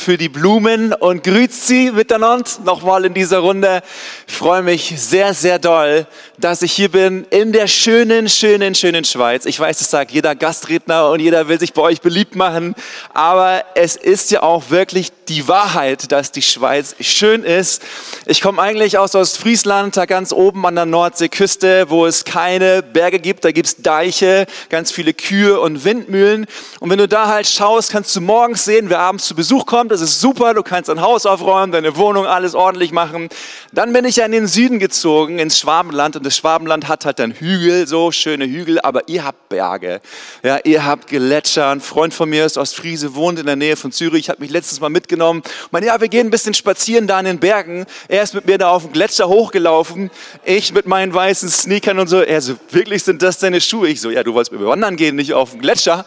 für die Blumen und grüßt Sie miteinander nochmal in dieser Runde. Ich freue mich sehr, sehr doll, dass ich hier bin in der schönen, schönen, schönen Schweiz. Ich weiß, das sagt jeder Gastredner und jeder will sich bei euch beliebt machen, aber es ist ja auch wirklich die Wahrheit, dass die Schweiz schön ist. Ich komme eigentlich aus Ostfriesland, da ganz oben an der Nordseeküste, wo es keine Berge gibt, da gibt es Deiche, ganz viele Kühe und Windmühlen. Und wenn du da halt schaust, kannst du morgens sehen, wer abends zu Besuch kommt. Das ist super, du kannst dein Haus aufräumen, deine Wohnung, alles ordentlich machen. Dann bin ich ja in den Süden gezogen, ins Schwabenland und das Schwabenland hat halt dann Hügel, so schöne Hügel, aber ihr habt Berge. Ja, ihr habt Gletscher. Ein Freund von mir ist Ostfriese, wohnt in der Nähe von Zürich, hat mich letztes Mal mitgenommen. Mein, ja, wir gehen ein bisschen spazieren da in den Bergen. Er ist mit mir da auf dem Gletscher hochgelaufen. Ich mit meinen weißen Sneakern und so. Er so, wirklich sind das deine Schuhe? Ich so, ja, du wolltest mit mir wandern gehen, nicht auf dem Gletscher.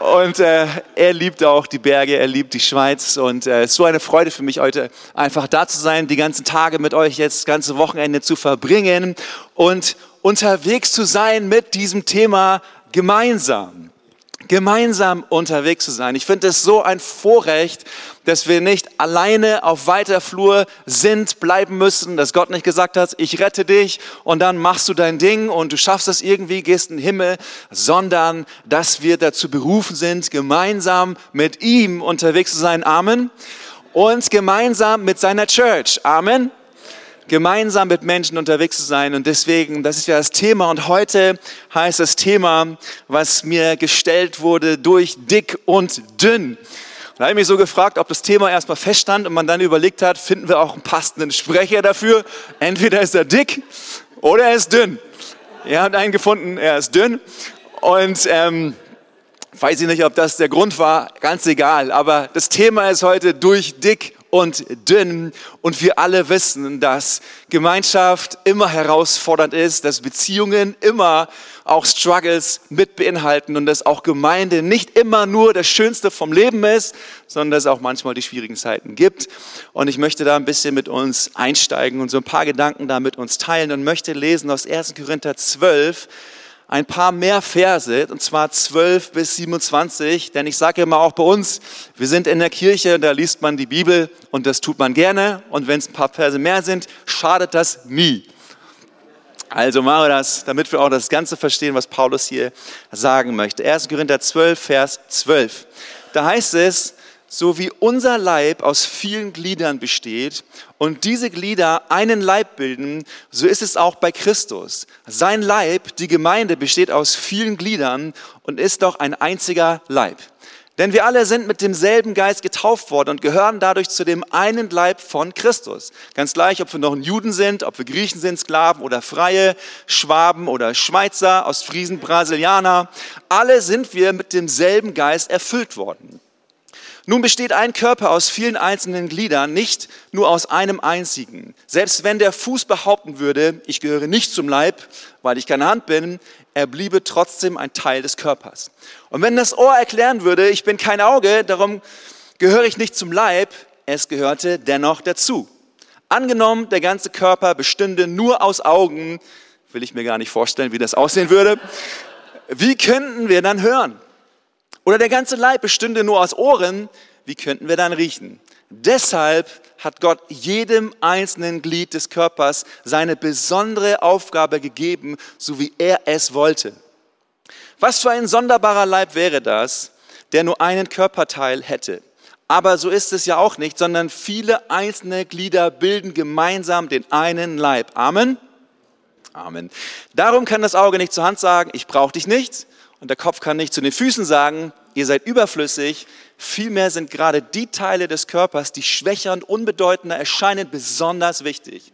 Und äh, er liebt auch die Berge, er liebt die Schweiz. Und es äh, ist so eine Freude für mich heute, einfach da zu sein, die ganzen Tage mit euch jetzt, das ganze Wochenende zu verbringen und unterwegs zu sein mit diesem Thema gemeinsam gemeinsam unterwegs zu sein. Ich finde es so ein Vorrecht, dass wir nicht alleine auf weiter Flur sind, bleiben müssen, dass Gott nicht gesagt hat, ich rette dich und dann machst du dein Ding und du schaffst es irgendwie, gehst in den Himmel, sondern dass wir dazu berufen sind, gemeinsam mit ihm unterwegs zu sein. Amen. Und gemeinsam mit seiner Church. Amen gemeinsam mit Menschen unterwegs zu sein. Und deswegen, das ist ja das Thema. Und heute heißt das Thema, was mir gestellt wurde, durch dick und dünn. Da habe ich mich so gefragt, ob das Thema erstmal feststand und man dann überlegt hat, finden wir auch einen passenden Sprecher dafür. Entweder ist er dick oder er ist dünn. Ihr habt einen gefunden, er ist dünn. Und ähm, weiß ich nicht, ob das der Grund war, ganz egal. Aber das Thema ist heute durch dick und dünn. Und wir alle wissen, dass Gemeinschaft immer herausfordernd ist, dass Beziehungen immer auch Struggles mit beinhalten und dass auch Gemeinde nicht immer nur das Schönste vom Leben ist, sondern dass es auch manchmal die schwierigen Zeiten gibt. Und ich möchte da ein bisschen mit uns einsteigen und so ein paar Gedanken da mit uns teilen und möchte lesen aus 1. Korinther 12, ein paar mehr Verse, und zwar 12 bis 27, denn ich sage immer auch bei uns, wir sind in der Kirche, da liest man die Bibel und das tut man gerne und wenn es ein paar Verse mehr sind, schadet das nie. Also machen wir das, damit wir auch das Ganze verstehen, was Paulus hier sagen möchte. 1. Korinther 12, Vers 12. Da heißt es, so wie unser Leib aus vielen Gliedern besteht und diese Glieder einen Leib bilden, so ist es auch bei Christus. Sein Leib, die Gemeinde, besteht aus vielen Gliedern und ist doch ein einziger Leib. Denn wir alle sind mit demselben Geist getauft worden und gehören dadurch zu dem einen Leib von Christus. Ganz gleich, ob wir noch ein Juden sind, ob wir Griechen sind, Sklaven oder Freie, Schwaben oder Schweizer, Ostfriesen, Brasilianer. Alle sind wir mit demselben Geist erfüllt worden. Nun besteht ein Körper aus vielen einzelnen Gliedern, nicht nur aus einem einzigen. Selbst wenn der Fuß behaupten würde, ich gehöre nicht zum Leib, weil ich keine Hand bin, er bliebe trotzdem ein Teil des Körpers. Und wenn das Ohr erklären würde, ich bin kein Auge, darum gehöre ich nicht zum Leib, es gehörte dennoch dazu. Angenommen, der ganze Körper bestünde nur aus Augen, will ich mir gar nicht vorstellen, wie das aussehen würde. Wie könnten wir dann hören? Oder der ganze Leib bestünde nur aus Ohren, wie könnten wir dann riechen? Deshalb hat Gott jedem einzelnen Glied des Körpers seine besondere Aufgabe gegeben, so wie er es wollte. Was für ein sonderbarer Leib wäre das, der nur einen Körperteil hätte. Aber so ist es ja auch nicht, sondern viele einzelne Glieder bilden gemeinsam den einen Leib. Amen. Amen. Darum kann das Auge nicht zur Hand sagen, ich brauche dich nicht. Und der Kopf kann nicht zu den Füßen sagen, ihr seid überflüssig. Vielmehr sind gerade die Teile des Körpers, die schwächer und unbedeutender erscheinen, besonders wichtig.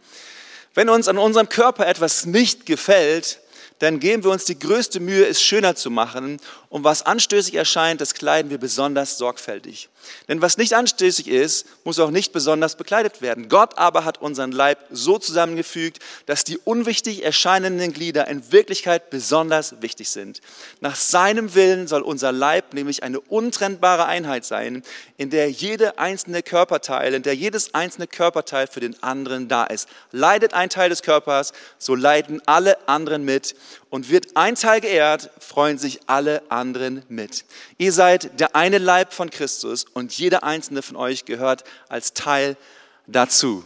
Wenn uns an unserem Körper etwas nicht gefällt, dann geben wir uns die größte Mühe, es schöner zu machen. Und was anstößig erscheint, das kleiden wir besonders sorgfältig. Denn was nicht anstößig ist, muss auch nicht besonders bekleidet werden. Gott aber hat unseren Leib so zusammengefügt, dass die unwichtig erscheinenden Glieder in Wirklichkeit besonders wichtig sind. Nach seinem Willen soll unser Leib nämlich eine untrennbare Einheit sein, in der jede einzelne Körperteil, in der jedes einzelne Körperteil für den anderen da ist. Leidet ein Teil des Körpers, so leiden alle anderen mit. Und wird ein Teil geehrt, freuen sich alle anderen mit. Ihr seid der eine Leib von Christus und jeder einzelne von euch gehört als Teil dazu.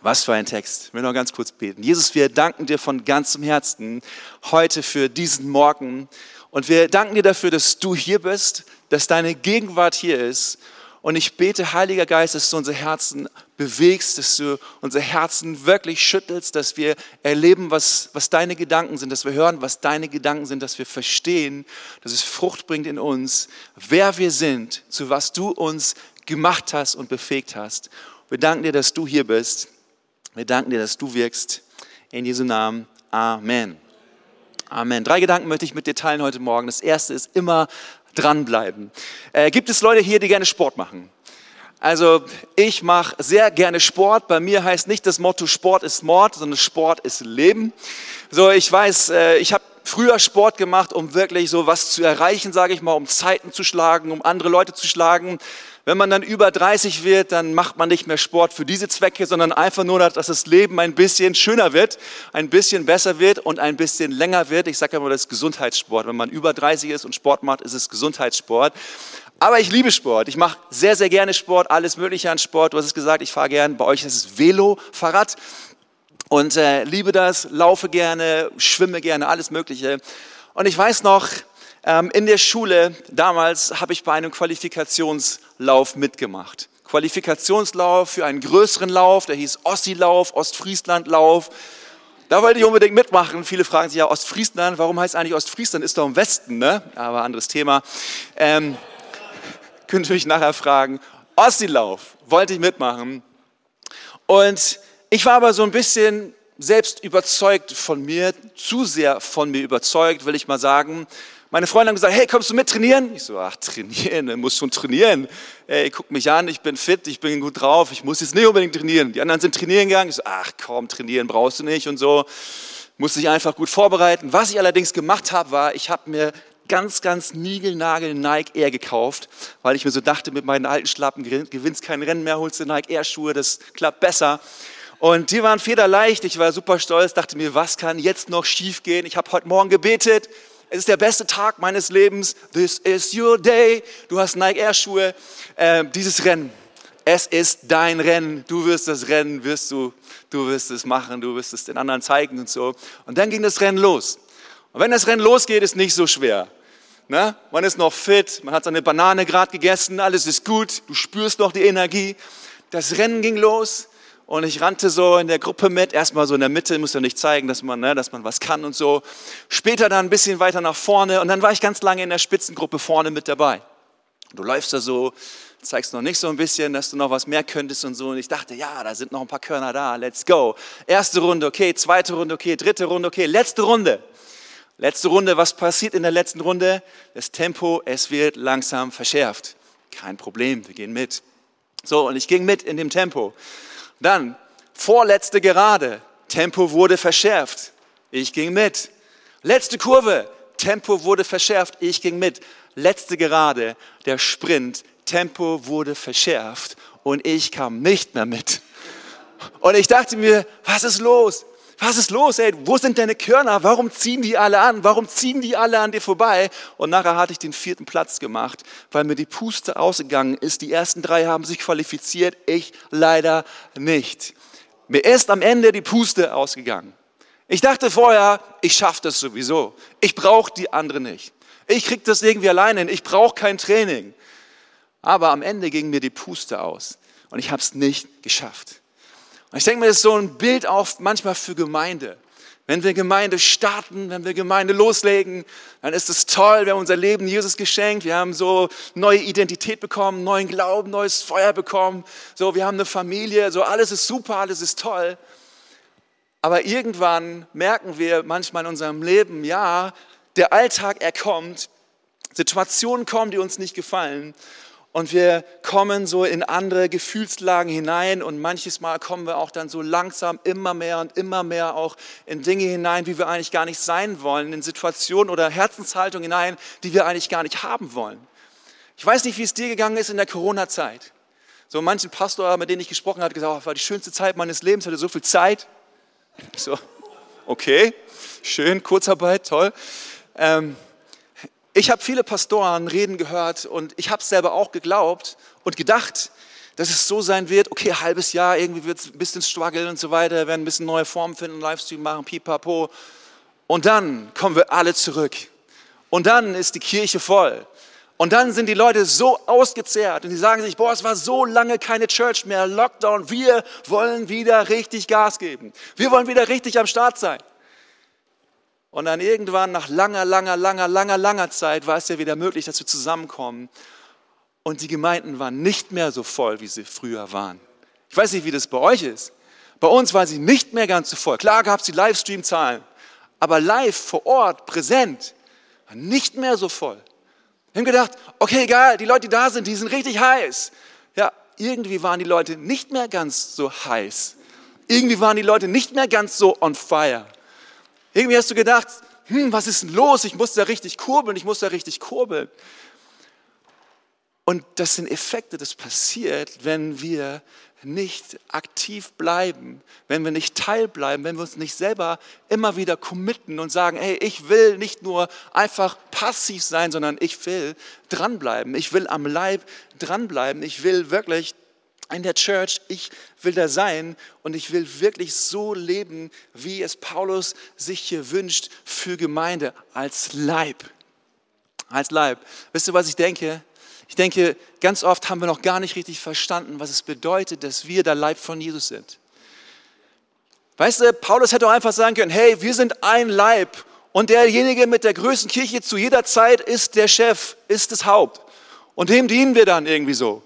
Was für ein Text. Ich will noch ganz kurz beten. Jesus, wir danken dir von ganzem Herzen heute für diesen Morgen. Und wir danken dir dafür, dass du hier bist, dass deine Gegenwart hier ist und ich bete, Heiliger Geist, dass du unser Herzen bewegst, dass du unser Herzen wirklich schüttelst, dass wir erleben, was, was deine Gedanken sind, dass wir hören, was deine Gedanken sind, dass wir verstehen, dass es Frucht bringt in uns, wer wir sind, zu was du uns gemacht hast und befähigt hast. Wir danken dir, dass du hier bist. Wir danken dir, dass du wirkst. In Jesu Namen. Amen. Amen. Drei Gedanken möchte ich mit dir teilen heute Morgen. Das erste ist immer dranbleiben. Äh, gibt es Leute hier, die gerne Sport machen? Also ich mache sehr gerne Sport. Bei mir heißt nicht das Motto Sport ist Mord, sondern Sport ist Leben. So, ich weiß, äh, ich habe früher Sport gemacht, um wirklich so was zu erreichen, sage ich mal, um Zeiten zu schlagen, um andere Leute zu schlagen. Wenn man dann über 30 wird, dann macht man nicht mehr Sport für diese Zwecke, sondern einfach nur, dass das Leben ein bisschen schöner wird, ein bisschen besser wird und ein bisschen länger wird. Ich sage immer, das ist Gesundheitssport. Wenn man über 30 ist und Sport macht, ist es Gesundheitssport. Aber ich liebe Sport. Ich mache sehr, sehr gerne Sport, alles Mögliche an Sport. Du hast es gesagt, ich fahre gern. Bei euch ist es Velo, Fahrrad. Und äh, liebe das, laufe gerne, schwimme gerne, alles Mögliche. Und ich weiß noch, in der Schule damals habe ich bei einem Qualifikationslauf mitgemacht. Qualifikationslauf für einen größeren Lauf, der hieß Ossi-Lauf, Ostfriesland-Lauf. Da wollte ich unbedingt mitmachen. Viele fragen sich ja, Ostfriesland, warum heißt eigentlich Ostfriesland? Ist doch im Westen, ne? Aber anderes Thema. Ähm, könnt ihr mich nachher fragen. Ossi-Lauf wollte ich mitmachen. Und ich war aber so ein bisschen selbst überzeugt von mir, zu sehr von mir überzeugt, will ich mal sagen. Meine Freunde haben gesagt, hey, kommst du mit trainieren? Ich so, ach, trainieren, du musst schon trainieren. Ey, guck mich an, ich bin fit, ich bin gut drauf, ich muss jetzt nicht unbedingt trainieren. Die anderen sind trainieren gegangen. Ich so, ach komm, trainieren brauchst du nicht und so. Musste ich einfach gut vorbereiten. Was ich allerdings gemacht habe, war, ich habe mir ganz, ganz niegelnagel Nike Air gekauft, weil ich mir so dachte, mit meinen alten Schlappen gewinnst kein Rennen mehr, holst du Nike Air Schuhe, das klappt besser. Und die waren federleicht, ich war super stolz, dachte mir, was kann jetzt noch schief gehen? Ich habe heute Morgen gebetet, es ist der beste Tag meines Lebens. This is your day. Du hast Nike Air Schuhe. Äh, dieses Rennen. Es ist dein Rennen. Du wirst das Rennen, wirst du, du wirst es machen, du wirst es den anderen zeigen und so. Und dann ging das Rennen los. Und wenn das Rennen losgeht, ist nicht so schwer. Ne? Man ist noch fit, man hat seine Banane gerade gegessen, alles ist gut, du spürst noch die Energie. Das Rennen ging los. Und ich rannte so in der Gruppe mit, erstmal so in der Mitte, muss ja nicht zeigen, dass man, ne, dass man was kann und so. Später dann ein bisschen weiter nach vorne und dann war ich ganz lange in der Spitzengruppe vorne mit dabei. Du läufst da so, zeigst noch nicht so ein bisschen, dass du noch was mehr könntest und so. Und ich dachte, ja, da sind noch ein paar Körner da, let's go. Erste Runde, okay, zweite Runde, okay, dritte Runde, okay, letzte Runde. Letzte Runde, was passiert in der letzten Runde? Das Tempo, es wird langsam verschärft. Kein Problem, wir gehen mit. So, und ich ging mit in dem Tempo. Dann vorletzte Gerade, Tempo wurde verschärft. Ich ging mit. Letzte Kurve, Tempo wurde verschärft. Ich ging mit. Letzte Gerade, der Sprint, Tempo wurde verschärft und ich kam nicht mehr mit. Und ich dachte mir, was ist los? Was ist los, ey? Wo sind deine Körner? Warum ziehen die alle an? Warum ziehen die alle an dir vorbei? Und nachher hatte ich den vierten Platz gemacht, weil mir die Puste ausgegangen ist. Die ersten drei haben sich qualifiziert, ich leider nicht. Mir ist am Ende die Puste ausgegangen. Ich dachte vorher, ich schaffe das sowieso. Ich brauche die anderen nicht. Ich kriege das irgendwie alleine hin. Ich brauche kein Training. Aber am Ende ging mir die Puste aus und ich habe es nicht geschafft. Und ich denke mir, das ist so ein Bild auch manchmal für Gemeinde. Wenn wir Gemeinde starten, wenn wir Gemeinde loslegen, dann ist es toll, wir haben unser Leben Jesus geschenkt, wir haben so neue Identität bekommen, neuen Glauben, neues Feuer bekommen, so wir haben eine Familie, so alles ist super, alles ist toll. Aber irgendwann merken wir manchmal in unserem Leben, ja, der Alltag, er kommt, Situationen kommen, die uns nicht gefallen. Und wir kommen so in andere Gefühlslagen hinein und manches Mal kommen wir auch dann so langsam immer mehr und immer mehr auch in Dinge hinein, wie wir eigentlich gar nicht sein wollen, in Situationen oder Herzenshaltungen hinein, die wir eigentlich gar nicht haben wollen. Ich weiß nicht, wie es dir gegangen ist in der Corona-Zeit. So manchen Pastor, mit denen ich gesprochen habe, hat gesagt, oh, war die schönste Zeit meines Lebens, hatte so viel Zeit. So, okay, schön, Kurzarbeit, toll. Ähm, ich habe viele Pastoren reden gehört und ich habe selber auch geglaubt und gedacht, dass es so sein wird, okay, halbes Jahr, irgendwie wird es ein bisschen struggeln und so weiter, werden ein bisschen neue Formen finden, Livestream machen, pipapo. Und dann kommen wir alle zurück. Und dann ist die Kirche voll. Und dann sind die Leute so ausgezehrt und die sagen sich, boah, es war so lange keine Church mehr, Lockdown, wir wollen wieder richtig Gas geben. Wir wollen wieder richtig am Start sein. Und dann irgendwann nach langer, langer, langer, langer, langer Zeit war es ja wieder möglich, dass wir zusammenkommen. Und die Gemeinden waren nicht mehr so voll, wie sie früher waren. Ich weiß nicht, wie das bei euch ist. Bei uns waren sie nicht mehr ganz so voll. Klar gab es die Livestream-Zahlen, aber live vor Ort, präsent, war nicht mehr so voll. Wir haben gedacht, okay, egal, die Leute, die da sind, die sind richtig heiß. Ja, irgendwie waren die Leute nicht mehr ganz so heiß. Irgendwie waren die Leute nicht mehr ganz so on fire. Irgendwie hast du gedacht, hm, was ist denn los? Ich muss da richtig kurbeln, ich muss da richtig kurbeln. Und das sind Effekte, das passiert, wenn wir nicht aktiv bleiben, wenn wir nicht teilbleiben, wenn wir uns nicht selber immer wieder committen und sagen, hey, ich will nicht nur einfach passiv sein, sondern ich will dranbleiben. Ich will am Leib dranbleiben. Ich will wirklich in der Church, ich will da sein und ich will wirklich so leben, wie es Paulus sich hier wünscht für Gemeinde als Leib. Als Leib. Wisst ihr, was ich denke? Ich denke, ganz oft haben wir noch gar nicht richtig verstanden, was es bedeutet, dass wir der Leib von Jesus sind. Weißt du, Paulus hätte auch einfach sagen können, hey, wir sind ein Leib und derjenige mit der größten Kirche zu jeder Zeit ist der Chef, ist das Haupt. Und dem dienen wir dann irgendwie so.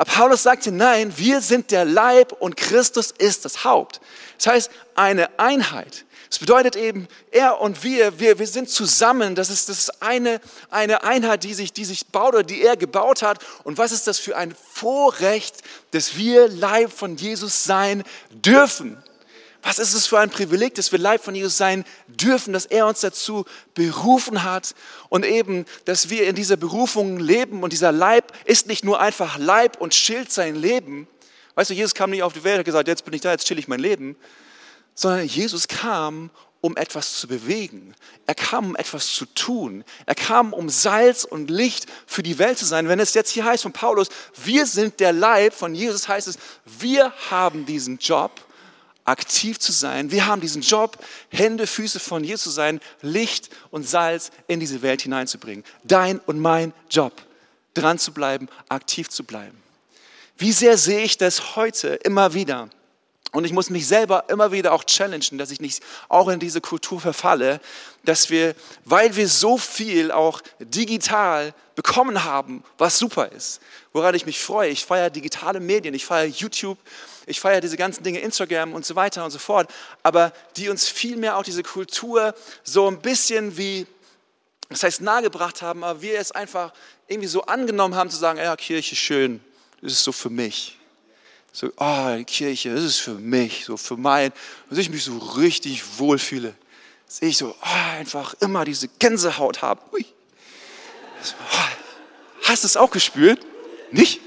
Aber Paulus sagte, nein, wir sind der Leib und Christus ist das Haupt. Das heißt, eine Einheit. Das bedeutet eben, er und wir, wir, wir sind zusammen. Das ist, das ist eine, eine Einheit, die sich, die sich baut oder die er gebaut hat. Und was ist das für ein Vorrecht, dass wir Leib von Jesus sein dürfen? Was ist es für ein Privileg, dass wir Leib von Jesus sein dürfen, dass er uns dazu berufen hat und eben, dass wir in dieser Berufung leben und dieser Leib ist nicht nur einfach Leib und Schild sein Leben. Weißt du, Jesus kam nicht auf die Welt und hat gesagt, jetzt bin ich da, jetzt chill ich mein Leben, sondern Jesus kam, um etwas zu bewegen. Er kam, um etwas zu tun. Er kam, um Salz und Licht für die Welt zu sein. Wenn es jetzt hier heißt von Paulus, wir sind der Leib von Jesus, heißt es, wir haben diesen Job aktiv zu sein. Wir haben diesen Job, Hände, Füße von Jesus zu sein, Licht und Salz in diese Welt hineinzubringen. Dein und mein Job, dran zu bleiben, aktiv zu bleiben. Wie sehr sehe ich das heute immer wieder? Und ich muss mich selber immer wieder auch challengen, dass ich nicht auch in diese Kultur verfalle, dass wir, weil wir so viel auch digital bekommen haben, was super ist, woran ich mich freue. Ich feiere digitale Medien, ich feiere YouTube, ich feiere diese ganzen Dinge, Instagram und so weiter und so fort, aber die uns vielmehr auch diese Kultur so ein bisschen wie, das heißt nahegebracht haben, aber wir es einfach irgendwie so angenommen haben zu sagen, ja, Kirche schön, das ist so für mich. So, oh, die Kirche, das ist für mich, so für mein, dass ich mich so richtig wohlfühle. Dass ich so oh, einfach immer diese Gänsehaut habe. Hui. So, oh, hast du es auch gespürt? Nicht?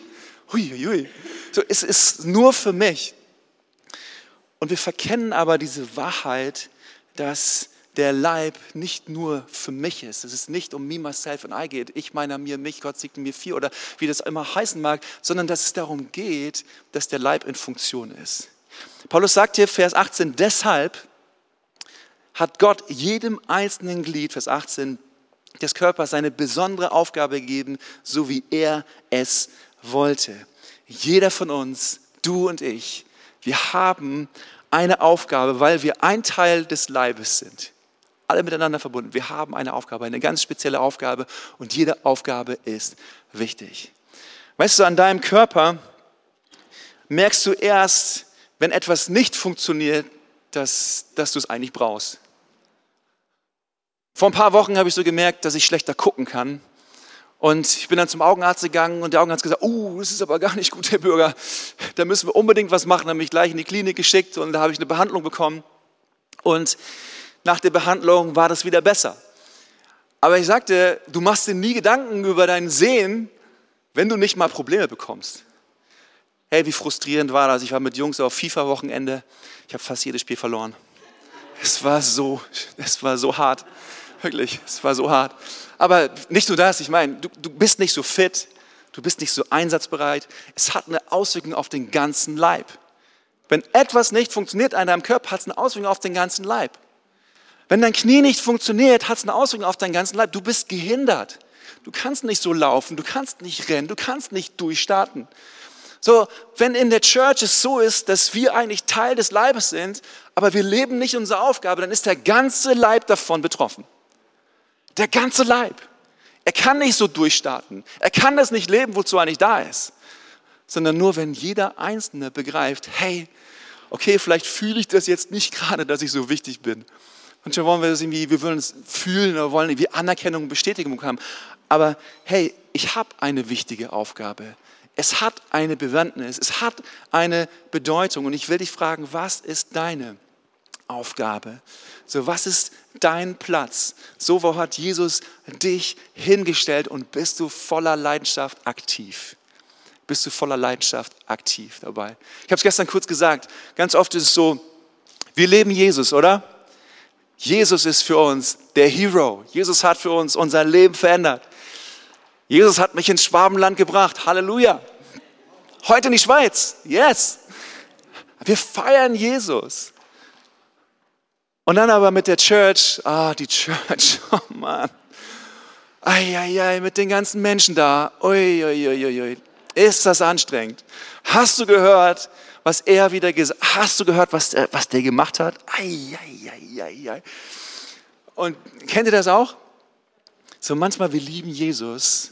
Hui, hui, hui. So, es ist nur für mich. Und wir verkennen aber diese Wahrheit, dass der Leib nicht nur für mich ist. Es ist nicht um me, myself and I geht. Ich, meiner, mir, mich, Gott siegt mir vier oder wie das immer heißen mag, sondern dass es darum geht, dass der Leib in Funktion ist. Paulus sagt hier, Vers 18, deshalb hat Gott jedem einzelnen Glied, Vers 18, des Körpers seine besondere Aufgabe gegeben, so wie er es wollte. Jeder von uns, du und ich, wir haben eine Aufgabe, weil wir ein Teil des Leibes sind. Alle miteinander verbunden. Wir haben eine Aufgabe, eine ganz spezielle Aufgabe und jede Aufgabe ist wichtig. Weißt du, an deinem Körper merkst du erst, wenn etwas nicht funktioniert, dass, dass du es eigentlich brauchst. Vor ein paar Wochen habe ich so gemerkt, dass ich schlechter gucken kann. Und ich bin dann zum Augenarzt gegangen und der Augenarzt gesagt, oh, das ist aber gar nicht gut, Herr Bürger. Da müssen wir unbedingt was machen. Dann habe ich gleich in die Klinik geschickt und da habe ich eine Behandlung bekommen. Und nach der Behandlung war das wieder besser. Aber ich sagte, du machst dir nie Gedanken über dein Sehen, wenn du nicht mal Probleme bekommst. Hey, wie frustrierend war das? Ich war mit Jungs auf FIFA-Wochenende. Ich habe fast jedes Spiel verloren. Es war so, es war so hart. Wirklich, es war so hart. Aber nicht nur das, ich meine, du, du bist nicht so fit, du bist nicht so einsatzbereit. Es hat eine Auswirkung auf den ganzen Leib. Wenn etwas nicht funktioniert an deinem Körper, hat es eine Auswirkung auf den ganzen Leib. Wenn dein Knie nicht funktioniert, hat es eine Auswirkung auf deinen ganzen Leib. Du bist gehindert. Du kannst nicht so laufen, du kannst nicht rennen, du kannst nicht durchstarten. So, wenn in der Church es so ist, dass wir eigentlich Teil des Leibes sind, aber wir leben nicht unsere Aufgabe, dann ist der ganze Leib davon betroffen. Der ganze Leib. Er kann nicht so durchstarten. Er kann das nicht leben, wozu er nicht da ist. Sondern nur, wenn jeder Einzelne begreift, hey, okay, vielleicht fühle ich das jetzt nicht gerade, dass ich so wichtig bin. Manchmal wollen wir das irgendwie, wir wollen es fühlen oder wollen irgendwie Anerkennung und Bestätigung haben. Aber hey, ich habe eine wichtige Aufgabe. Es hat eine Bewandtnis, es hat eine Bedeutung. Und ich will dich fragen, was ist deine Aufgabe? So, was ist dein Platz? So, wo hat Jesus dich hingestellt und bist du voller Leidenschaft aktiv? Bist du voller Leidenschaft aktiv dabei? Ich habe es gestern kurz gesagt. Ganz oft ist es so, wir leben Jesus, oder? Jesus ist für uns der Hero. Jesus hat für uns unser Leben verändert. Jesus hat mich ins Schwabenland gebracht. Halleluja. Heute in die Schweiz. Yes. Wir feiern Jesus. Und dann aber mit der Church, ah, die Church, oh Mann. Eieiei, mit den ganzen Menschen da. Ui, ui, ui, ui. Ist das anstrengend? Hast du gehört, was er wieder gesagt hat? Hast du gehört, was der, was der gemacht hat? Eieiei. Und kennt ihr das auch? So manchmal, wir lieben Jesus,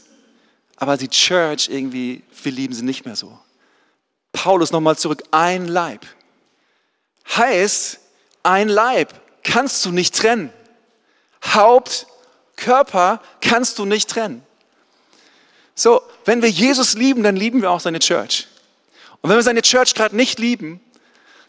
aber die Church irgendwie, wir lieben sie nicht mehr so. Paulus nochmal zurück, ein Leib. Heißt, ein Leib kannst du nicht trennen. Haupt, Körper kannst du nicht trennen. So, wenn wir Jesus lieben, dann lieben wir auch seine Church. Und wenn wir seine Church gerade nicht lieben,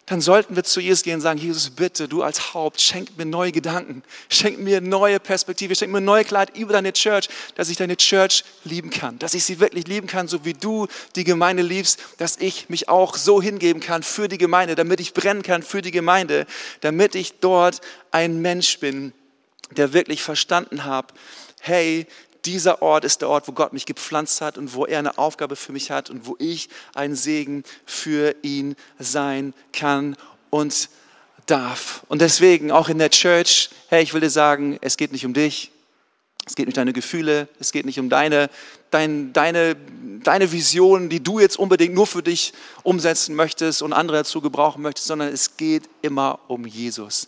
dann sollten wir zu Jesus gehen und sagen, Jesus, bitte, du als Haupt, schenk mir neue Gedanken, schenk mir neue Perspektive, schenk mir neue Klarheit über deine Church, dass ich deine Church lieben kann, dass ich sie wirklich lieben kann, so wie du die Gemeinde liebst, dass ich mich auch so hingeben kann für die Gemeinde, damit ich brennen kann für die Gemeinde, damit ich dort ein Mensch bin, der wirklich verstanden hat, hey, dieser Ort ist der Ort, wo Gott mich gepflanzt hat und wo er eine Aufgabe für mich hat und wo ich ein Segen für ihn sein kann und darf. Und deswegen auch in der Church, hey, ich will dir sagen, es geht nicht um dich, es geht nicht um deine Gefühle, es geht nicht um deine, dein, deine, deine Vision, die du jetzt unbedingt nur für dich umsetzen möchtest und andere dazu gebrauchen möchtest, sondern es geht immer um Jesus.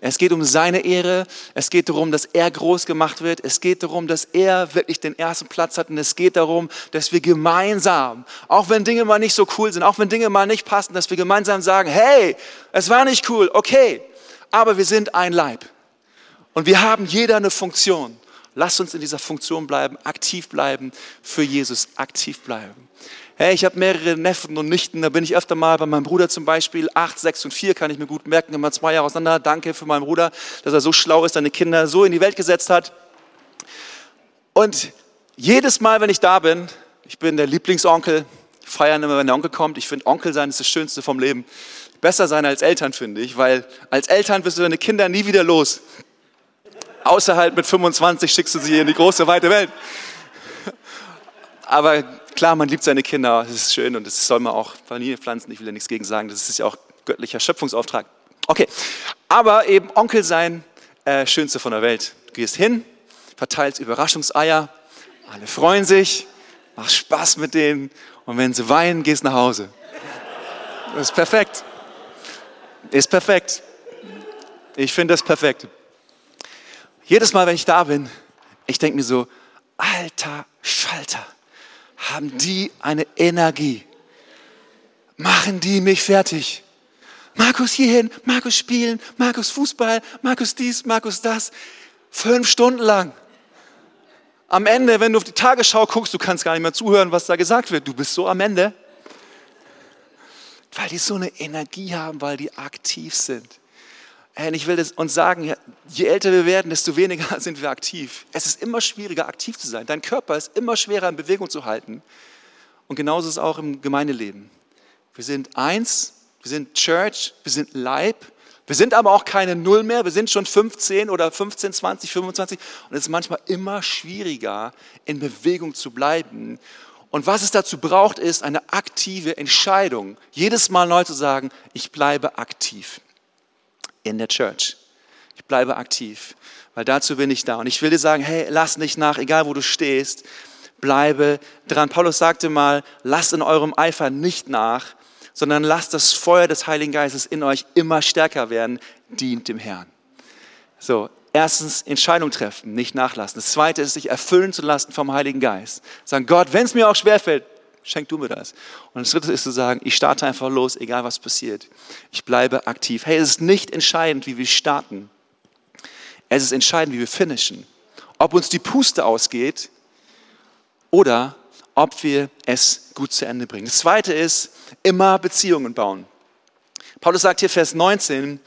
Es geht um seine Ehre. Es geht darum, dass er groß gemacht wird. Es geht darum, dass er wirklich den ersten Platz hat. Und es geht darum, dass wir gemeinsam, auch wenn Dinge mal nicht so cool sind, auch wenn Dinge mal nicht passen, dass wir gemeinsam sagen, hey, es war nicht cool, okay, aber wir sind ein Leib. Und wir haben jeder eine Funktion. Lasst uns in dieser Funktion bleiben, aktiv bleiben, für Jesus aktiv bleiben. Hey, ich habe mehrere Neffen und Nichten, da bin ich öfter mal bei meinem Bruder zum Beispiel. Acht, sechs und vier kann ich mir gut merken, immer zwei Jahre auseinander. Danke für meinen Bruder, dass er so schlau ist, seine Kinder so in die Welt gesetzt hat. Und jedes Mal, wenn ich da bin, ich bin der Lieblingsonkel, feiern immer, wenn der Onkel kommt. Ich finde, Onkel sein ist das Schönste vom Leben. Besser sein als Eltern, finde ich, weil als Eltern wirst du deine Kinder nie wieder los. Außerhalb mit 25 schickst du sie in die große, weite Welt. Aber Klar, man liebt seine Kinder, das ist schön und das soll man auch Familie pflanzen, ich will ja nichts gegen sagen, das ist ja auch göttlicher Schöpfungsauftrag. Okay, aber eben Onkel sein, äh, schönste von der Welt. Du gehst hin, verteilst Überraschungseier, alle freuen sich, machst Spaß mit denen und wenn sie weinen, gehst nach Hause. Das ist perfekt. Ist perfekt. Ich finde das perfekt. Jedes Mal, wenn ich da bin, ich denke mir so, alter Schalter haben die eine Energie. Machen die mich fertig. Markus hierhin, Markus spielen, Markus Fußball, Markus dies, Markus das. Fünf Stunden lang. Am Ende, wenn du auf die Tagesschau guckst, du kannst gar nicht mehr zuhören, was da gesagt wird. Du bist so am Ende. Weil die so eine Energie haben, weil die aktiv sind. Und ich will uns sagen, je älter wir werden, desto weniger sind wir aktiv. Es ist immer schwieriger, aktiv zu sein. Dein Körper ist immer schwerer in Bewegung zu halten. Und genauso ist es auch im Gemeindeleben. Wir sind eins, wir sind Church, wir sind Leib. Wir sind aber auch keine Null mehr, wir sind schon 15 oder 15, 20, 25 und es ist manchmal immer schwieriger, in Bewegung zu bleiben. Und was es dazu braucht, ist eine aktive Entscheidung, jedes Mal neu zu sagen, ich bleibe aktiv in der Church. Ich bleibe aktiv, weil dazu bin ich da. Und ich will dir sagen, hey, lass nicht nach, egal wo du stehst, bleibe dran. Paulus sagte mal, lasst in eurem Eifer nicht nach, sondern lasst das Feuer des Heiligen Geistes in euch immer stärker werden, dient dem Herrn. So, erstens Entscheidung treffen, nicht nachlassen. Das zweite ist, sich erfüllen zu lassen vom Heiligen Geist. Sagen, Gott, wenn es mir auch schwerfällt, schenk du mir das. Und das dritte ist zu sagen, ich starte einfach los, egal was passiert. Ich bleibe aktiv. Hey, es ist nicht entscheidend, wie wir starten. Es ist entscheidend, wie wir finishen. Ob uns die Puste ausgeht oder ob wir es gut zu Ende bringen. Das zweite ist, immer Beziehungen bauen. Paulus sagt hier Vers 19,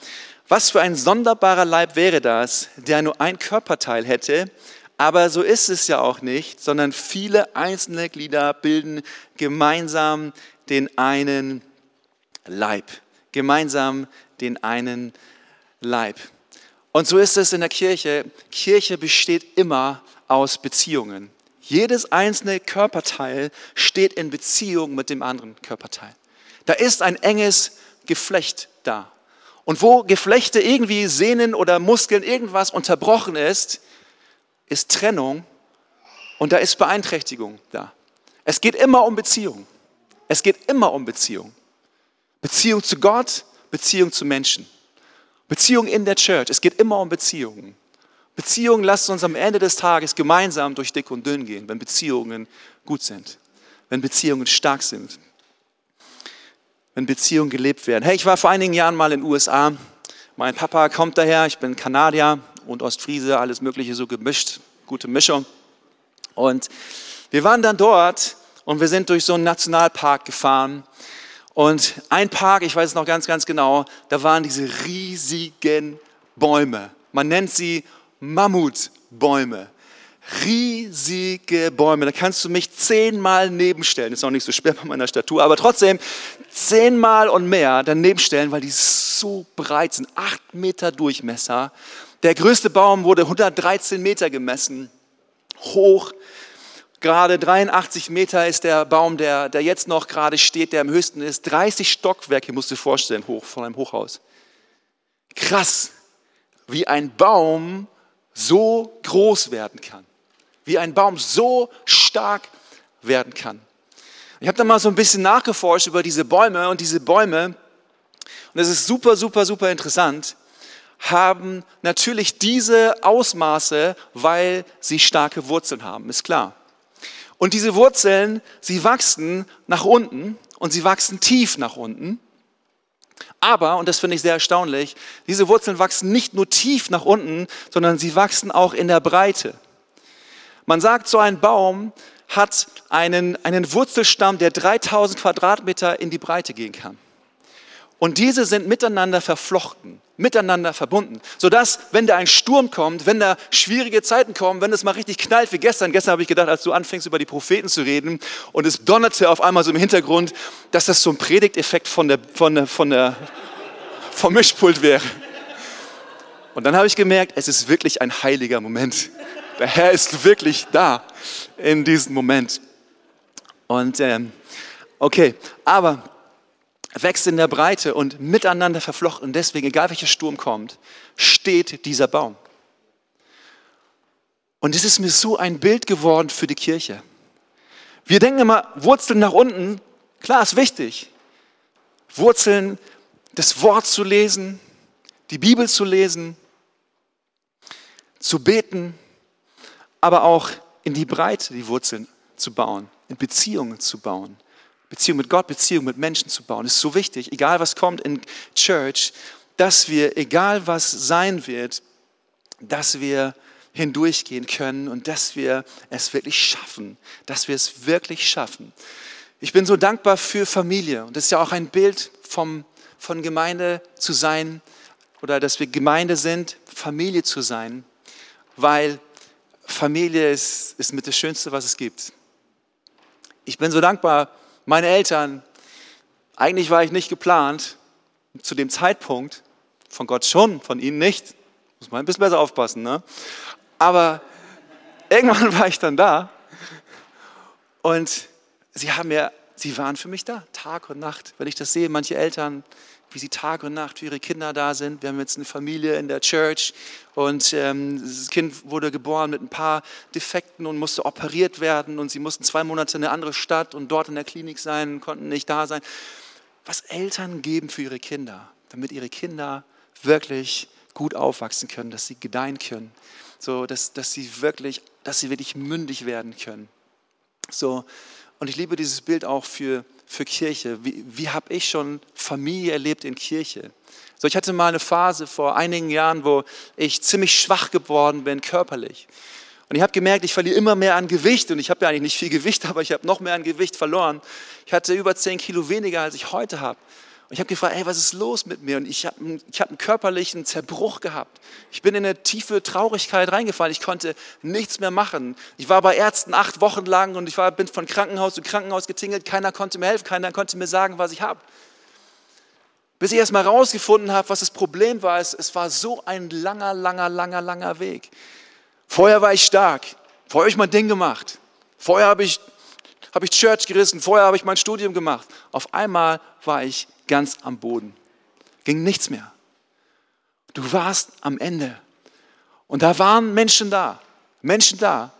was für ein sonderbarer Leib wäre das, der nur ein Körperteil hätte, aber so ist es ja auch nicht, sondern viele einzelne Glieder bilden gemeinsam den einen Leib. Gemeinsam den einen Leib. Und so ist es in der Kirche. Kirche besteht immer aus Beziehungen. Jedes einzelne Körperteil steht in Beziehung mit dem anderen Körperteil. Da ist ein enges Geflecht da. Und wo Geflechte irgendwie Sehnen oder Muskeln irgendwas unterbrochen ist, ist Trennung und da ist Beeinträchtigung da. Es geht immer um Beziehung. Es geht immer um Beziehung. Beziehung zu Gott, Beziehung zu Menschen. Beziehung in der Church. Es geht immer um Beziehungen. Beziehungen lassen uns am Ende des Tages gemeinsam durch dick und dünn gehen, wenn Beziehungen gut sind, wenn Beziehungen stark sind, wenn Beziehungen gelebt werden. Hey, ich war vor einigen Jahren mal in den USA. Mein Papa kommt daher, ich bin Kanadier und Ostfriese, alles Mögliche so gemischt, gute Mischung. Und wir waren dann dort und wir sind durch so einen Nationalpark gefahren. Und ein Park, ich weiß es noch ganz, ganz genau, da waren diese riesigen Bäume. Man nennt sie Mammutbäume. Riesige Bäume. Da kannst du mich zehnmal nebenstellen. Ist auch nicht so schwer bei meiner Statur, aber trotzdem zehnmal und mehr daneben stellen, weil die so breit sind. Acht Meter Durchmesser. Der größte Baum wurde 113 Meter gemessen. Hoch. Gerade 83 Meter ist der Baum, der, der jetzt noch gerade steht, der am höchsten ist. 30 Stockwerke musst du dir vorstellen, hoch von einem Hochhaus. Krass, wie ein Baum so groß werden kann, wie ein Baum so stark werden kann. Ich habe da mal so ein bisschen nachgeforscht über diese Bäume und diese Bäume, und das ist super, super, super interessant, haben natürlich diese Ausmaße, weil sie starke Wurzeln haben, ist klar. Und diese Wurzeln, sie wachsen nach unten und sie wachsen tief nach unten. Aber, und das finde ich sehr erstaunlich, diese Wurzeln wachsen nicht nur tief nach unten, sondern sie wachsen auch in der Breite. Man sagt, so ein Baum hat einen, einen Wurzelstamm, der 3000 Quadratmeter in die Breite gehen kann. Und diese sind miteinander verflochten, miteinander verbunden, sodass, wenn da ein Sturm kommt, wenn da schwierige Zeiten kommen, wenn es mal richtig knallt wie gestern, gestern habe ich gedacht, als du anfängst über die Propheten zu reden und es donnerte auf einmal so im Hintergrund, dass das so ein Predigteffekt von der, von der, von der, vom Mischpult wäre. Und dann habe ich gemerkt, es ist wirklich ein heiliger Moment. Der Herr ist wirklich da in diesem Moment. Und ähm, okay, aber wächst in der Breite und miteinander verflochten. Und deswegen, egal welcher Sturm kommt, steht dieser Baum. Und es ist mir so ein Bild geworden für die Kirche. Wir denken immer, Wurzeln nach unten, klar, ist wichtig. Wurzeln, das Wort zu lesen, die Bibel zu lesen, zu beten, aber auch in die Breite die Wurzeln zu bauen, in Beziehungen zu bauen Beziehung mit Gott, Beziehung mit Menschen zu bauen. Das ist so wichtig, egal was kommt in Church, dass wir, egal was sein wird, dass wir hindurchgehen können und dass wir es wirklich schaffen, dass wir es wirklich schaffen. Ich bin so dankbar für Familie und das ist ja auch ein Bild vom, von Gemeinde zu sein oder dass wir Gemeinde sind, Familie zu sein, weil Familie ist, ist mit das Schönste, was es gibt. Ich bin so dankbar, meine Eltern, eigentlich war ich nicht geplant, zu dem Zeitpunkt, von Gott schon, von ihnen nicht, muss man ein bisschen besser aufpassen, ne? aber irgendwann war ich dann da und sie haben mir, sie waren für mich da, Tag und Nacht. Wenn ich das sehe, manche Eltern, wie sie Tag und Nacht für ihre Kinder da sind. Wir haben jetzt eine Familie in der Church und ähm, das Kind wurde geboren mit ein paar Defekten und musste operiert werden und sie mussten zwei Monate in eine andere Stadt und dort in der Klinik sein, konnten nicht da sein. Was Eltern geben für ihre Kinder, damit ihre Kinder wirklich gut aufwachsen können, dass sie gedeihen können, so dass, dass sie wirklich, dass sie wirklich mündig werden können. So und ich liebe dieses Bild auch für für Kirche? Wie, wie habe ich schon Familie erlebt in Kirche? So, ich hatte mal eine Phase vor einigen Jahren, wo ich ziemlich schwach geworden bin körperlich. Und ich habe gemerkt, ich verliere immer mehr an Gewicht und ich habe ja eigentlich nicht viel Gewicht, aber ich habe noch mehr an Gewicht verloren. Ich hatte über 10 Kilo weniger, als ich heute habe. Und ich habe gefragt, hey, was ist los mit mir? Und ich habe ich hab einen körperlichen Zerbruch gehabt. Ich bin in eine tiefe Traurigkeit reingefallen. Ich konnte nichts mehr machen. Ich war bei Ärzten acht Wochen lang und ich war, bin von Krankenhaus zu Krankenhaus getingelt. Keiner konnte mir helfen, keiner konnte mir sagen, was ich habe. Bis ich erst mal rausgefunden habe, was das Problem war. Es, es war so ein langer, langer, langer, langer Weg. Vorher war ich stark. Vorher habe ich mein Ding gemacht. Vorher habe ich, habe ich Church gerissen. Vorher habe ich mein Studium gemacht. Auf einmal war ich ganz am Boden. Ging nichts mehr. Du warst am Ende. Und da waren Menschen da, Menschen da,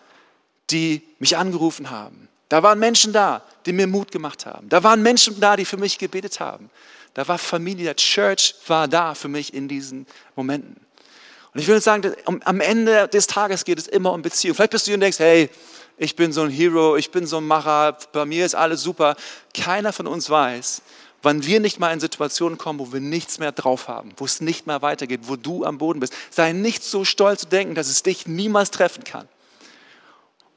die mich angerufen haben. Da waren Menschen da, die mir Mut gemacht haben. Da waren Menschen da, die für mich gebetet haben. Da war Familie, der Church war da für mich in diesen Momenten. Und ich würde sagen, am Ende des Tages geht es immer um Beziehung. Vielleicht bist du hier und denkst, hey, ich bin so ein Hero, ich bin so ein Macher, bei mir ist alles super. Keiner von uns weiß, wann wir nicht mal in Situationen kommen, wo wir nichts mehr drauf haben, wo es nicht mehr weitergeht, wo du am Boden bist. Sei nicht so stolz zu denken, dass es dich niemals treffen kann.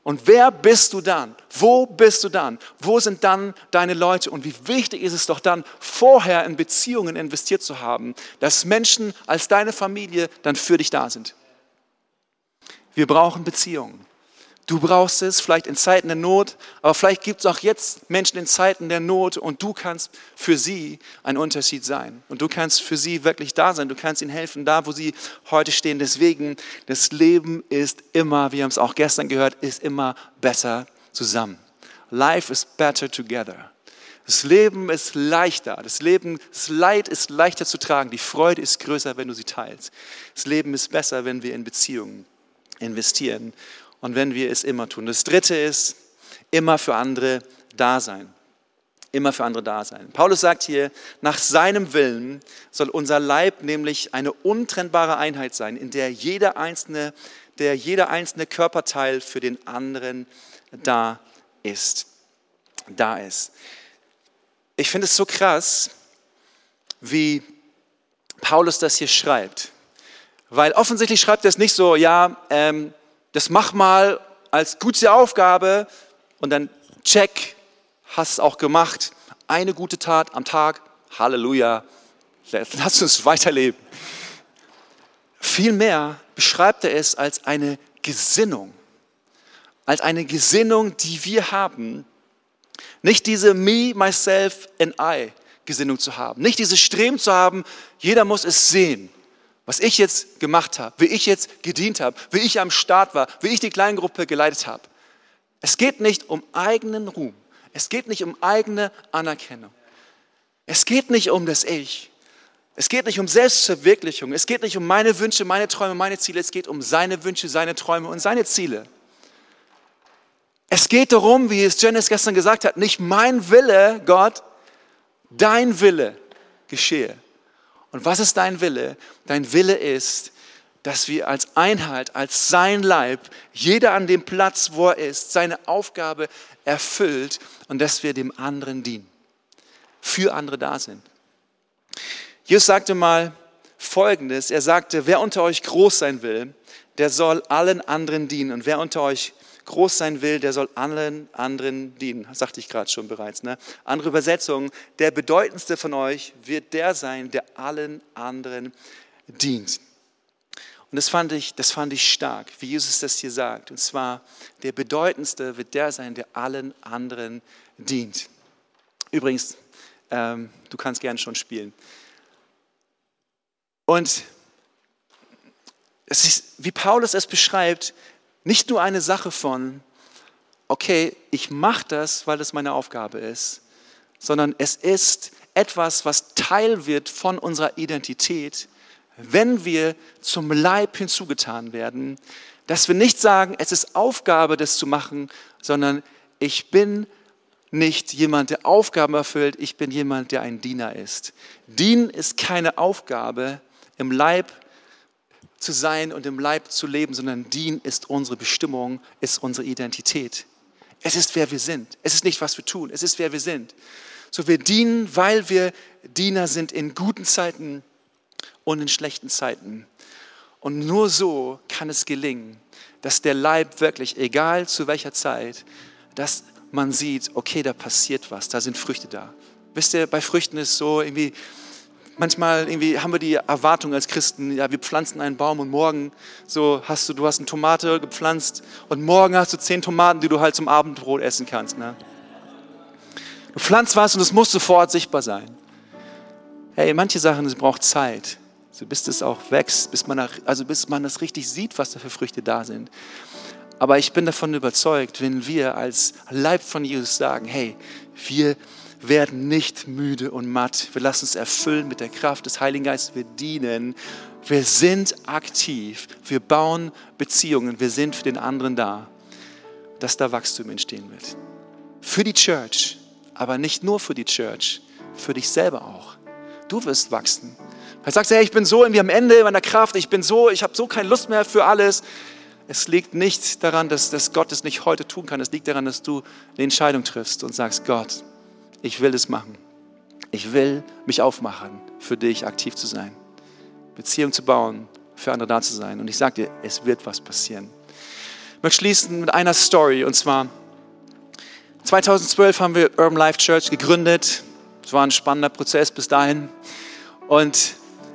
Und wer bist du dann? Wo bist du dann? Wo sind dann deine Leute? Und wie wichtig ist es doch dann, vorher in Beziehungen investiert zu haben, dass Menschen als deine Familie dann für dich da sind. Wir brauchen Beziehungen. Du brauchst es vielleicht in Zeiten der Not, aber vielleicht gibt es auch jetzt Menschen in Zeiten der Not und du kannst für sie ein Unterschied sein. Und du kannst für sie wirklich da sein. Du kannst ihnen helfen, da wo sie heute stehen. Deswegen, das Leben ist immer, wir haben es auch gestern gehört, ist immer besser zusammen. Life is better together. Das Leben ist leichter. Das Leben, das Leid ist leichter zu tragen. Die Freude ist größer, wenn du sie teilst. Das Leben ist besser, wenn wir in Beziehungen investieren und wenn wir es immer tun. Das dritte ist, immer für andere da sein. Immer für andere da sein. Paulus sagt hier, nach seinem Willen soll unser Leib nämlich eine untrennbare Einheit sein, in der jeder einzelne, der jeder einzelne Körperteil für den anderen da ist. Da ist. Ich finde es so krass, wie Paulus das hier schreibt. Weil offensichtlich schreibt er es nicht so, ja, ähm, das mach mal als gute Aufgabe und dann check, hast es auch gemacht. Eine gute Tat am Tag, Halleluja, lass uns weiterleben. Vielmehr beschreibt er es als eine Gesinnung, als eine Gesinnung, die wir haben. Nicht diese Me, Myself and I Gesinnung zu haben, nicht dieses Streben zu haben, jeder muss es sehen was ich jetzt gemacht habe, wie ich jetzt gedient habe, wie ich am Start war, wie ich die Kleingruppe geleitet habe. Es geht nicht um eigenen Ruhm. Es geht nicht um eigene Anerkennung. Es geht nicht um das Ich. Es geht nicht um Selbstverwirklichung. Es geht nicht um meine Wünsche, meine Träume, meine Ziele. Es geht um seine Wünsche, seine Träume und seine Ziele. Es geht darum, wie es Janice gestern gesagt hat, nicht mein Wille, Gott, dein Wille geschehe. Und was ist dein Wille? Dein Wille ist, dass wir als Einheit, als sein Leib, jeder an dem Platz, wo er ist, seine Aufgabe erfüllt und dass wir dem anderen dienen, für andere da sind. Jesus sagte mal Folgendes, er sagte, wer unter euch groß sein will, der soll allen anderen dienen und wer unter euch groß sein will, der soll allen anderen dienen. Das sagte ich gerade schon bereits. Ne? Andere Übersetzung, der bedeutendste von euch wird der sein, der allen anderen dient. Und das fand, ich, das fand ich stark, wie Jesus das hier sagt. Und zwar, der bedeutendste wird der sein, der allen anderen dient. Übrigens, ähm, du kannst gern schon spielen. Und es ist, wie Paulus es beschreibt, nicht nur eine Sache von, okay, ich mache das, weil das meine Aufgabe ist, sondern es ist etwas, was Teil wird von unserer Identität, wenn wir zum Leib hinzugetan werden, dass wir nicht sagen, es ist Aufgabe, das zu machen, sondern ich bin nicht jemand, der Aufgaben erfüllt, ich bin jemand, der ein Diener ist. Dienen ist keine Aufgabe, im Leib zu sein und im Leib zu leben, sondern dienen ist unsere Bestimmung, ist unsere Identität. Es ist, wer wir sind. Es ist nicht, was wir tun. Es ist, wer wir sind. So, wir dienen, weil wir Diener sind in guten Zeiten und in schlechten Zeiten. Und nur so kann es gelingen, dass der Leib wirklich, egal zu welcher Zeit, dass man sieht, okay, da passiert was, da sind Früchte da. Wisst ihr, bei Früchten ist so irgendwie, manchmal irgendwie haben wir die Erwartung als Christen, ja, wir pflanzen einen Baum und morgen so hast du, du hast eine Tomate gepflanzt und morgen hast du zehn Tomaten, die du halt zum Abendbrot essen kannst. Ne? Du pflanzt was und es muss sofort sichtbar sein. Hey, manche Sachen, es braucht Zeit, so bis es auch wächst, bis man, also bis man das richtig sieht, was da für Früchte da sind. Aber ich bin davon überzeugt, wenn wir als Leib von Jesus sagen, hey, wir werden nicht müde und matt. Wir lassen uns erfüllen mit der Kraft des Heiligen Geistes. Wir dienen. Wir sind aktiv. Wir bauen Beziehungen. Wir sind für den anderen da. Dass da Wachstum entstehen wird. Für die Church, aber nicht nur für die Church, für dich selber auch. Du wirst wachsen. Du sagst, hey, ich bin so irgendwie am Ende meiner Kraft, ich bin so, ich habe so keine Lust mehr für alles. Es liegt nicht daran, dass, dass Gott es nicht heute tun kann. Es liegt daran, dass du eine Entscheidung triffst und sagst, Gott, ich will es machen. Ich will mich aufmachen, für dich aktiv zu sein, Beziehung zu bauen, für andere da zu sein. Und ich sage dir, es wird was passieren. Ich möchte schließen mit einer Story. Und zwar, 2012 haben wir Urban Life Church gegründet. Es war ein spannender Prozess bis dahin. Und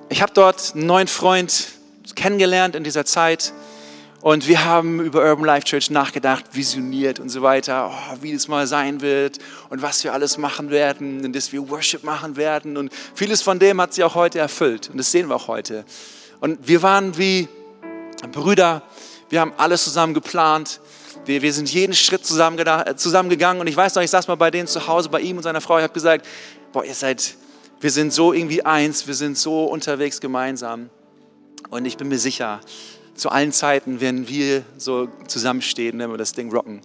ich habe dort einen neuen Freund kennengelernt in dieser Zeit. Und wir haben über Urban Life Church nachgedacht, visioniert und so weiter, oh, wie das mal sein wird und was wir alles machen werden und dass wir Worship machen werden. Und vieles von dem hat sie auch heute erfüllt. Und das sehen wir auch heute. Und wir waren wie Brüder, wir haben alles zusammen geplant. Wir, wir sind jeden Schritt zusammen zusammengegangen. Und ich weiß noch, ich saß mal bei denen zu Hause, bei ihm und seiner Frau. Ich habe gesagt, boah, ihr seid, wir sind so irgendwie eins, wir sind so unterwegs gemeinsam. Und ich bin mir sicher, zu allen Zeiten, wenn wir so zusammenstehen, wenn wir das Ding rocken.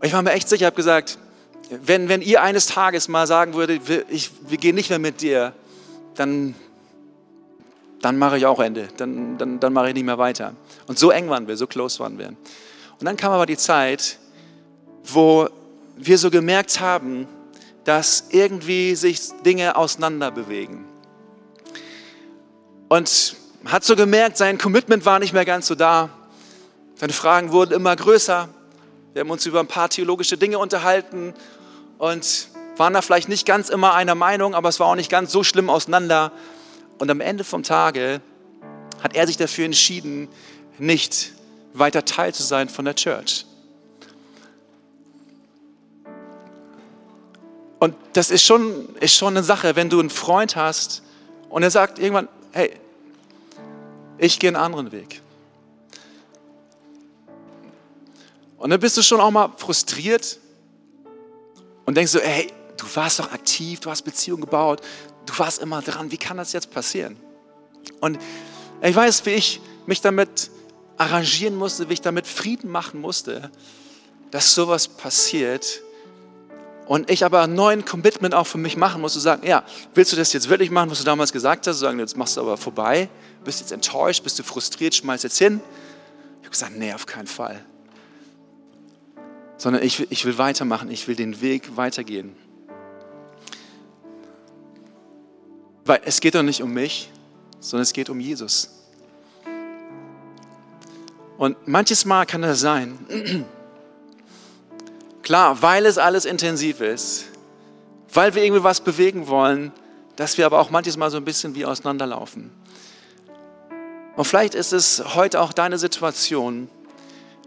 Und ich war mir echt sicher, ich habe gesagt, wenn, wenn ihr eines Tages mal sagen würdet, wir, ich, wir gehen nicht mehr mit dir, dann, dann mache ich auch Ende, dann, dann, dann mache ich nicht mehr weiter. Und so eng waren wir, so close waren wir. Und dann kam aber die Zeit, wo wir so gemerkt haben, dass irgendwie sich Dinge auseinander bewegen. Und hat so gemerkt, sein Commitment war nicht mehr ganz so da. Seine Fragen wurden immer größer. Wir haben uns über ein paar theologische Dinge unterhalten und waren da vielleicht nicht ganz immer einer Meinung, aber es war auch nicht ganz so schlimm auseinander. Und am Ende vom Tage hat er sich dafür entschieden, nicht weiter Teil zu sein von der Church. Und das ist schon, ist schon eine Sache, wenn du einen Freund hast und er sagt irgendwann, hey, ich gehe einen anderen Weg. Und dann bist du schon auch mal frustriert und denkst so, hey, du warst doch aktiv, du hast Beziehungen gebaut, du warst immer dran, wie kann das jetzt passieren? Und ich weiß, wie ich mich damit arrangieren musste, wie ich damit Frieden machen musste, dass sowas passiert. und ich aber einen neuen Commitment auch für mich machen muss, zu sagen, ja, willst du das jetzt wirklich machen, was du damals gesagt hast, zu sagen, jetzt machst du aber vorbei, bist jetzt enttäuscht, bist du frustriert, schmeiß jetzt hin. Ich habe gesagt, nee, auf keinen Fall. Sondern ich, ich will weitermachen, ich will den Weg weitergehen. Weil es geht doch nicht um mich, sondern es geht um Jesus. Und manches Mal kann das sein, klar, weil es alles intensiv ist, weil wir irgendwie was bewegen wollen, dass wir aber auch manches Mal so ein bisschen wie auseinanderlaufen. Und vielleicht ist es heute auch deine Situation,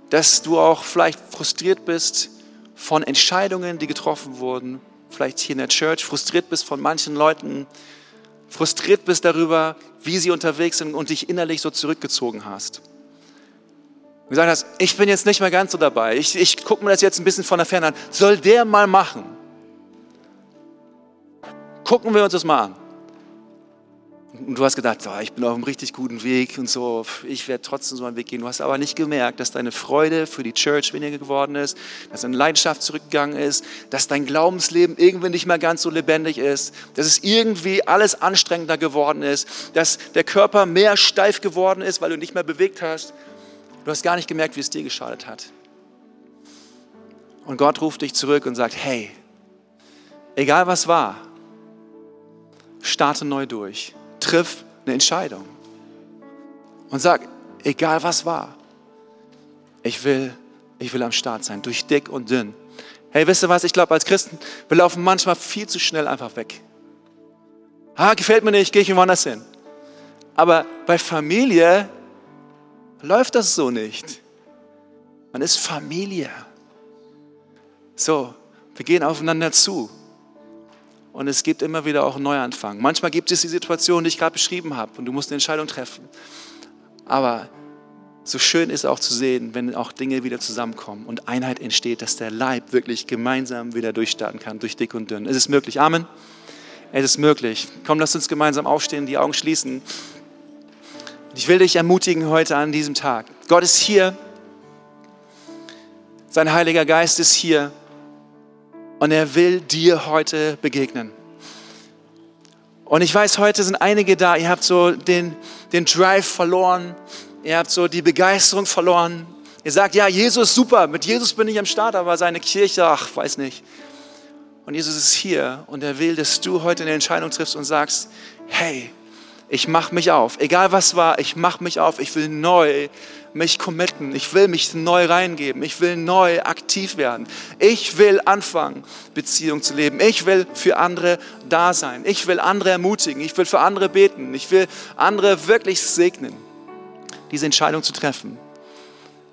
dass du auch vielleicht frustriert bist von Entscheidungen, die getroffen wurden, vielleicht hier in der Church, frustriert bist von manchen Leuten, frustriert bist darüber, wie sie unterwegs sind und dich innerlich so zurückgezogen hast. Und gesagt hast, ich bin jetzt nicht mehr ganz so dabei, ich, ich gucke mir das jetzt ein bisschen von der Ferne an, soll der mal machen? Gucken wir uns das mal an. Und du hast gedacht, oh, ich bin auf einem richtig guten Weg und so, ich werde trotzdem so einen Weg gehen. Du hast aber nicht gemerkt, dass deine Freude für die Church weniger geworden ist, dass deine Leidenschaft zurückgegangen ist, dass dein Glaubensleben irgendwie nicht mehr ganz so lebendig ist, dass es irgendwie alles anstrengender geworden ist, dass der Körper mehr steif geworden ist, weil du nicht mehr bewegt hast. Du hast gar nicht gemerkt, wie es dir geschadet hat. Und Gott ruft dich zurück und sagt, hey, egal was war, starte neu durch triff eine Entscheidung und sag, egal was war, ich will, ich will am Start sein, durch dick und dünn. Hey, wisst ihr was? Ich glaube, als Christen, wir laufen manchmal viel zu schnell einfach weg. Ah, gefällt mir nicht, gehe ich woanders hin. Aber bei Familie läuft das so nicht. Man ist Familie. So, wir gehen aufeinander zu und es gibt immer wieder auch einen Neuanfang. Manchmal gibt es die Situation, die ich gerade beschrieben habe und du musst eine Entscheidung treffen. Aber so schön ist auch zu sehen, wenn auch Dinge wieder zusammenkommen und Einheit entsteht, dass der Leib wirklich gemeinsam wieder durchstarten kann, durch dick und dünn. Es ist möglich. Amen. Es ist möglich. Komm, lass uns gemeinsam aufstehen, die Augen schließen. Ich will dich ermutigen heute an diesem Tag. Gott ist hier. Sein Heiliger Geist ist hier und er will dir heute begegnen. Und ich weiß, heute sind einige da, ihr habt so den, den Drive verloren, ihr habt so die Begeisterung verloren. Ihr sagt, ja, Jesus super, mit Jesus bin ich am Start, aber seine Kirche, ach, weiß nicht. Und Jesus ist hier und er will, dass du heute eine Entscheidung triffst und sagst, hey, ich mache mich auf, egal was war, ich mache mich auf, ich will neu mich committen, ich will mich neu reingeben, ich will neu aktiv werden. Ich will anfangen, Beziehung zu leben. Ich will für andere da sein. Ich will andere ermutigen. Ich will für andere beten. Ich will andere wirklich segnen, diese Entscheidung zu treffen.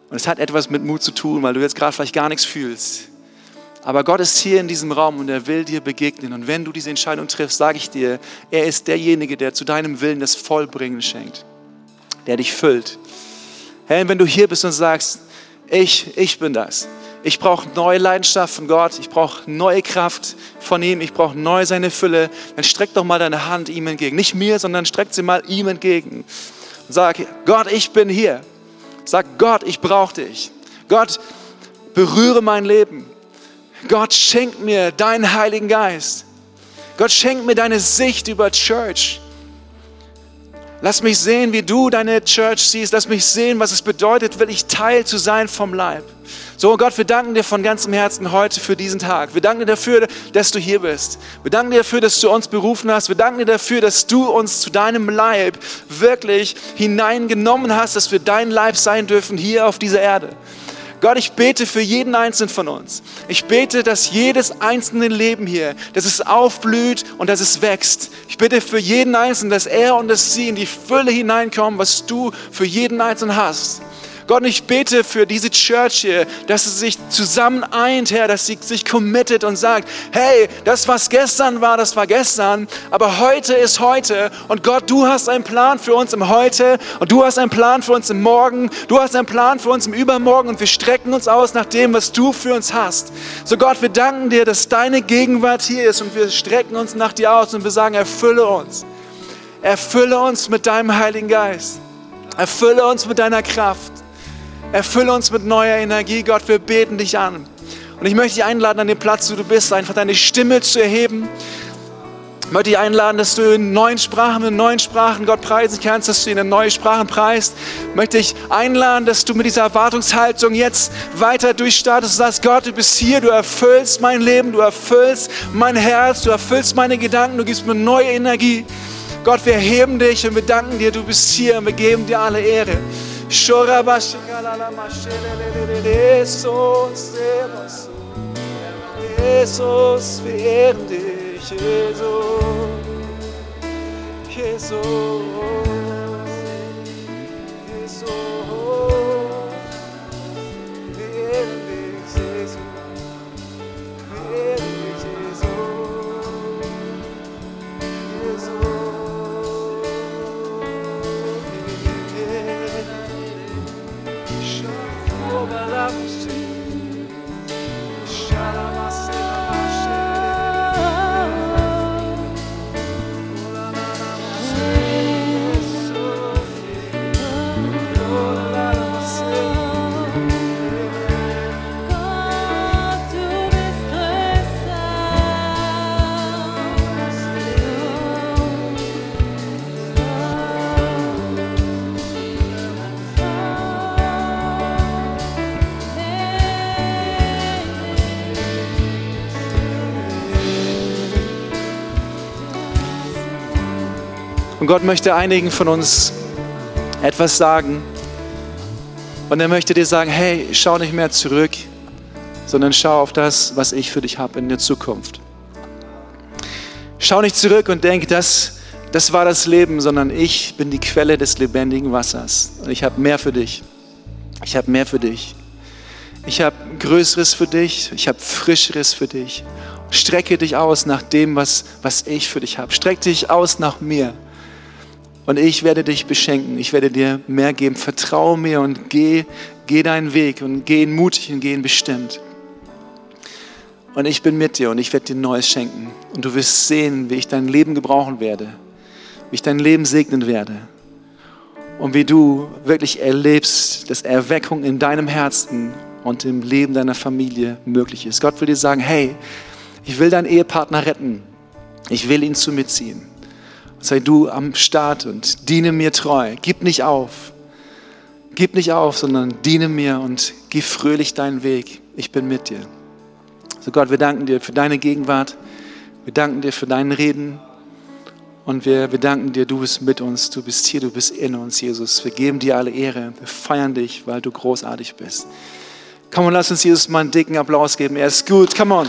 Und es hat etwas mit Mut zu tun, weil du jetzt gerade vielleicht gar nichts fühlst. Aber Gott ist hier in diesem Raum und er will dir begegnen. Und wenn du diese Entscheidung triffst, sage ich dir, er ist derjenige, der zu deinem Willen das Vollbringen schenkt, der dich füllt, Hey, wenn du hier bist und sagst, ich, ich bin das. Ich brauche neue Leidenschaft von Gott. Ich brauche neue Kraft von ihm. Ich brauche neu seine Fülle. Dann streck doch mal deine Hand ihm entgegen. Nicht mir, sondern streck sie mal ihm entgegen. Und sag, Gott, ich bin hier. Sag, Gott, ich brauche dich. Gott, berühre mein Leben. Gott, schenk mir deinen Heiligen Geist. Gott, schenk mir deine Sicht über Church. Lass mich sehen, wie du deine Church siehst. Lass mich sehen, was es bedeutet, wirklich Teil zu sein vom Leib. So, Gott, wir danken dir von ganzem Herzen heute für diesen Tag. Wir danken dir dafür, dass du hier bist. Wir danken dir dafür, dass du uns berufen hast. Wir danken dir dafür, dass du uns zu deinem Leib wirklich hineingenommen hast, dass wir dein Leib sein dürfen hier auf dieser Erde. Gott, ich bete für jeden Einzelnen von uns. Ich bete, dass jedes einzelne Leben hier, dass es aufblüht und dass es wächst. Ich bitte für jeden Einzelnen, dass er und dass sie in die Fülle hineinkommen, was du für jeden Einzelnen hast. Gott, ich bete für diese Church hier, dass sie sich zusammen eint, Herr, dass sie sich committet und sagt, hey, das, was gestern war, das war gestern, aber heute ist heute und Gott, du hast einen Plan für uns im Heute und du hast einen Plan für uns im Morgen, du hast einen Plan für uns im Übermorgen und wir strecken uns aus nach dem, was du für uns hast. So Gott, wir danken dir, dass deine Gegenwart hier ist und wir strecken uns nach dir aus und wir sagen, erfülle uns. Erfülle uns mit deinem Heiligen Geist. Erfülle uns mit deiner Kraft. Erfülle uns mit neuer Energie, Gott, wir beten dich an. Und ich möchte dich einladen, an dem Platz, wo du bist, einfach deine Stimme zu erheben. Ich möchte dich einladen, dass du in neuen Sprachen, in neuen Sprachen Gott preisen kannst, dass du ihn in neue Sprachen preist. Ich möchte dich einladen, dass du mit dieser Erwartungshaltung jetzt weiter durchstartest und sagst, Gott, du bist hier, du erfüllst mein Leben, du erfüllst mein Herz, du erfüllst meine Gedanken, du gibst mir neue Energie. Gott, wir heben dich und wir danken dir, du bist hier und wir geben dir alle Ehre. Jesus, wir ehren dich, Jesus, Jesus, Gott möchte einigen von uns etwas sagen. Und er möchte dir sagen, hey, schau nicht mehr zurück, sondern schau auf das, was ich für dich habe in der Zukunft. Schau nicht zurück und denk, das, das war das Leben, sondern ich bin die Quelle des lebendigen Wassers. Und ich habe mehr für dich. Ich habe mehr für dich. Ich habe Größeres für dich. Ich habe Frischeres für dich. Strecke dich aus nach dem, was, was ich für dich habe. Strecke dich aus nach mir. Und ich werde dich beschenken. Ich werde dir mehr geben. Vertraue mir und geh, geh deinen Weg und geh ihn mutig und geh ihn bestimmt. Und ich bin mit dir und ich werde dir Neues schenken. Und du wirst sehen, wie ich dein Leben gebrauchen werde, wie ich dein Leben segnen werde. Und wie du wirklich erlebst, dass Erweckung in deinem Herzen und im Leben deiner Familie möglich ist. Gott will dir sagen, hey, ich will deinen Ehepartner retten. Ich will ihn zu mir ziehen. Sei du am Start und diene mir treu. Gib nicht auf. Gib nicht auf, sondern diene mir und geh fröhlich deinen Weg. Ich bin mit dir. So Gott, wir danken dir für deine Gegenwart. Wir danken dir für dein Reden. Und wir, wir danken dir, du bist mit uns, du bist hier, du bist in uns, Jesus. Wir geben dir alle Ehre. Wir feiern dich, weil du großartig bist. Komm und lass uns Jesus mal einen dicken Applaus geben. Er ist gut. Come on.